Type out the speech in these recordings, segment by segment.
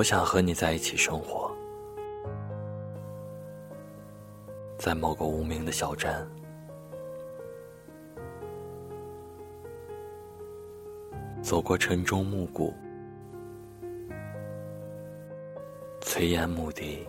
我想和你在一起生活，在某个无名的小镇，走过晨钟暮鼓、炊烟牧笛，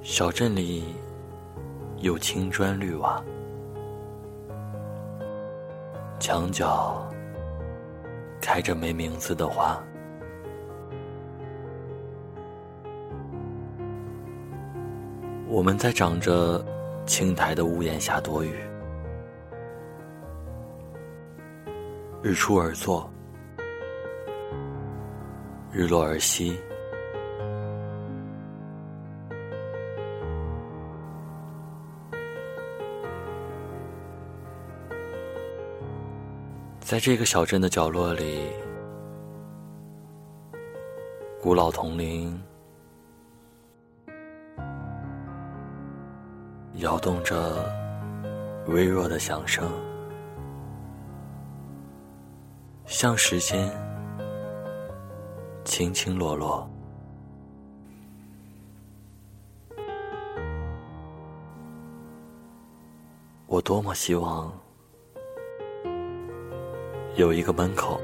小镇里有青砖绿瓦，墙角。开着没名字的花，我们在长着青苔的屋檐下躲雨，日出而作，日落而息，在这个小镇的角落里，古老铜铃摇动着微弱的响声，像时间轻轻落落。我多么希望。有一个门口，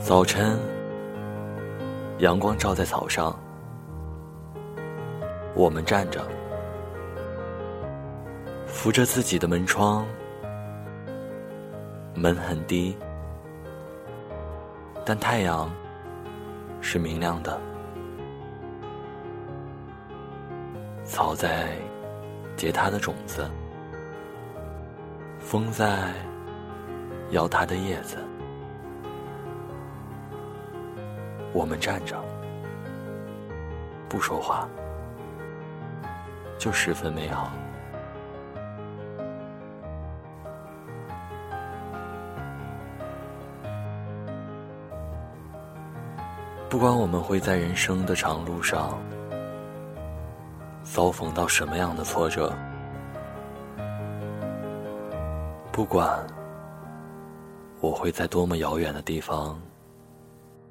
早晨，阳光照在草上，我们站着，扶着自己的门窗，门很低，但太阳是明亮的，草在结它的种子。风在摇它的叶子，我们站着不说话，就十分美好。不管我们会在人生的长路上遭逢到什么样的挫折。不管我会在多么遥远的地方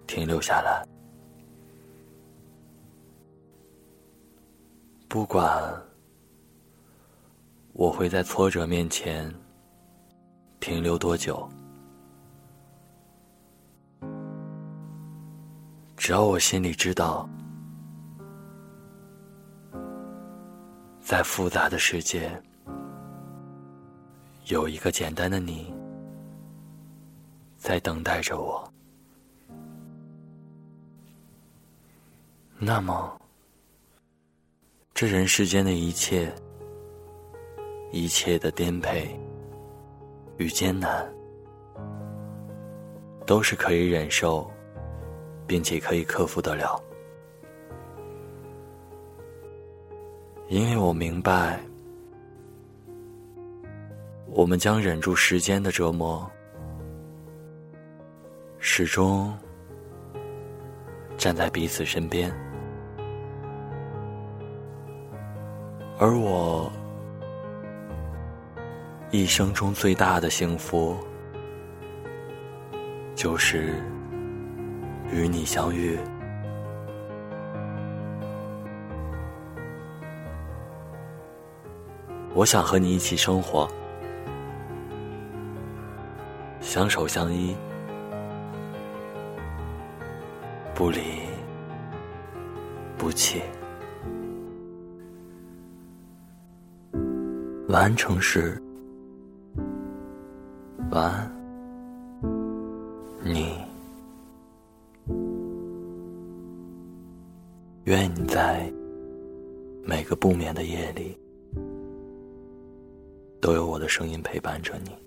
停留下来，不管我会在挫折面前停留多久，只要我心里知道，在复杂的世界。有一个简单的你，在等待着我。那么，这人世间的一切，一切的颠沛与艰难，都是可以忍受，并且可以克服得了，因为我明白。我们将忍住时间的折磨，始终站在彼此身边。而我一生中最大的幸福，就是与你相遇。我想和你一起生活。相守相依，不离不弃。晚安，城市。晚安，你。愿你在每个不眠的夜里，都有我的声音陪伴着你。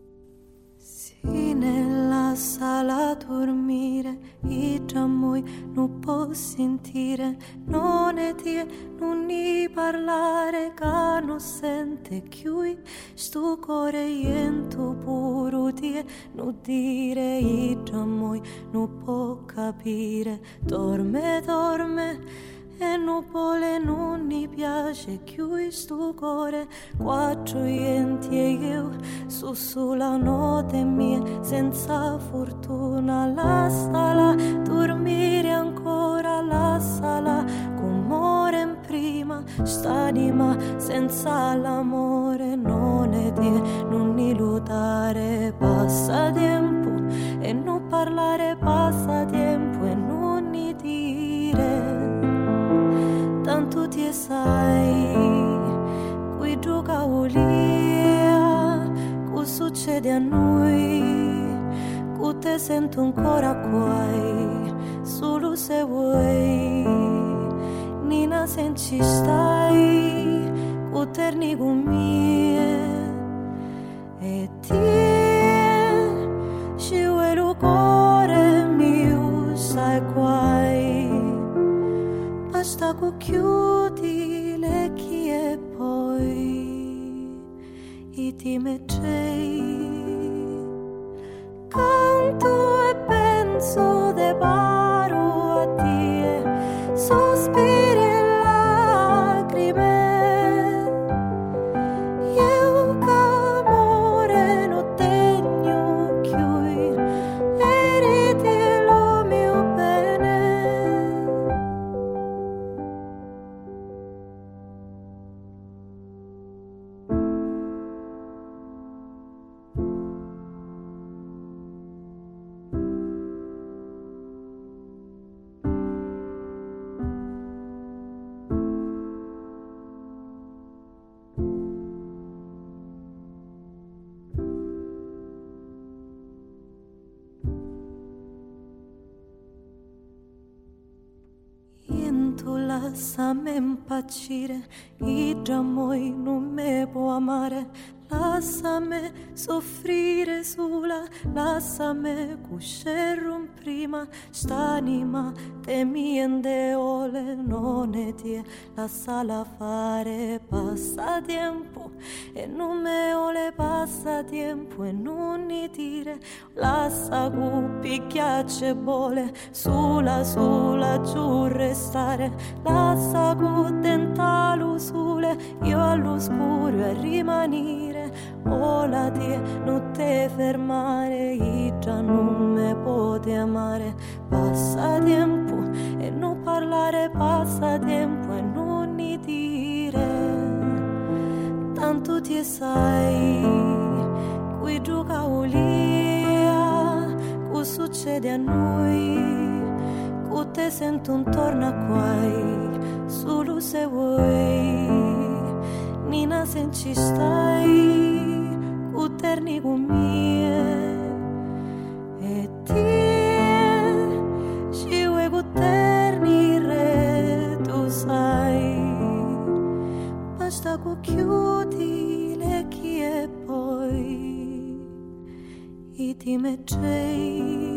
Nella sala dormire i giammoi non può sentire non è tie non ni parlare che non sente chiui sto cuore iento puro die non dire i giammoi non può capire dorme dorme e nuvole non mi piace chiudi sto cuore quattro enti e io su sulla notte mia senza fortuna la sala dormire ancora la sala come in prima st'anima senza l'amore non è di non ilutare passa tempo e non parlare passa tempo e non ni dire tanto ti sai qui gioca olia succede a noi cu te sento ancora qua solo se vuoi Nina sen ci stai cu terni con mie cu chiudi le chie poi i ti mettei canto e penso de baro a tie sospiri Mântul să-mi împacire, Ida moi nu me poamare, lasciami soffrire sola, lasciami cuscere prima, st'anima te miende ole, non è tie, lasciala fare, passa tempo, e non me ole passa tempo, e non ni dire, lascia gupi chiacce bole, sulla sulla giù restare, lascia gu tentalu sole, io all'oscuro a rimanere, ola tie non te fermare, già non me pote amare, passa tempo e non parlare, passa tempo e non ni dire, tanto ti sai, qui gioca olia, cosa succede a noi, cu te sento intorno a quai, solo se vuoi, minasen txistai Kuterni gumie. Eh, Etie Xiue guterni retu zai Bastako me txei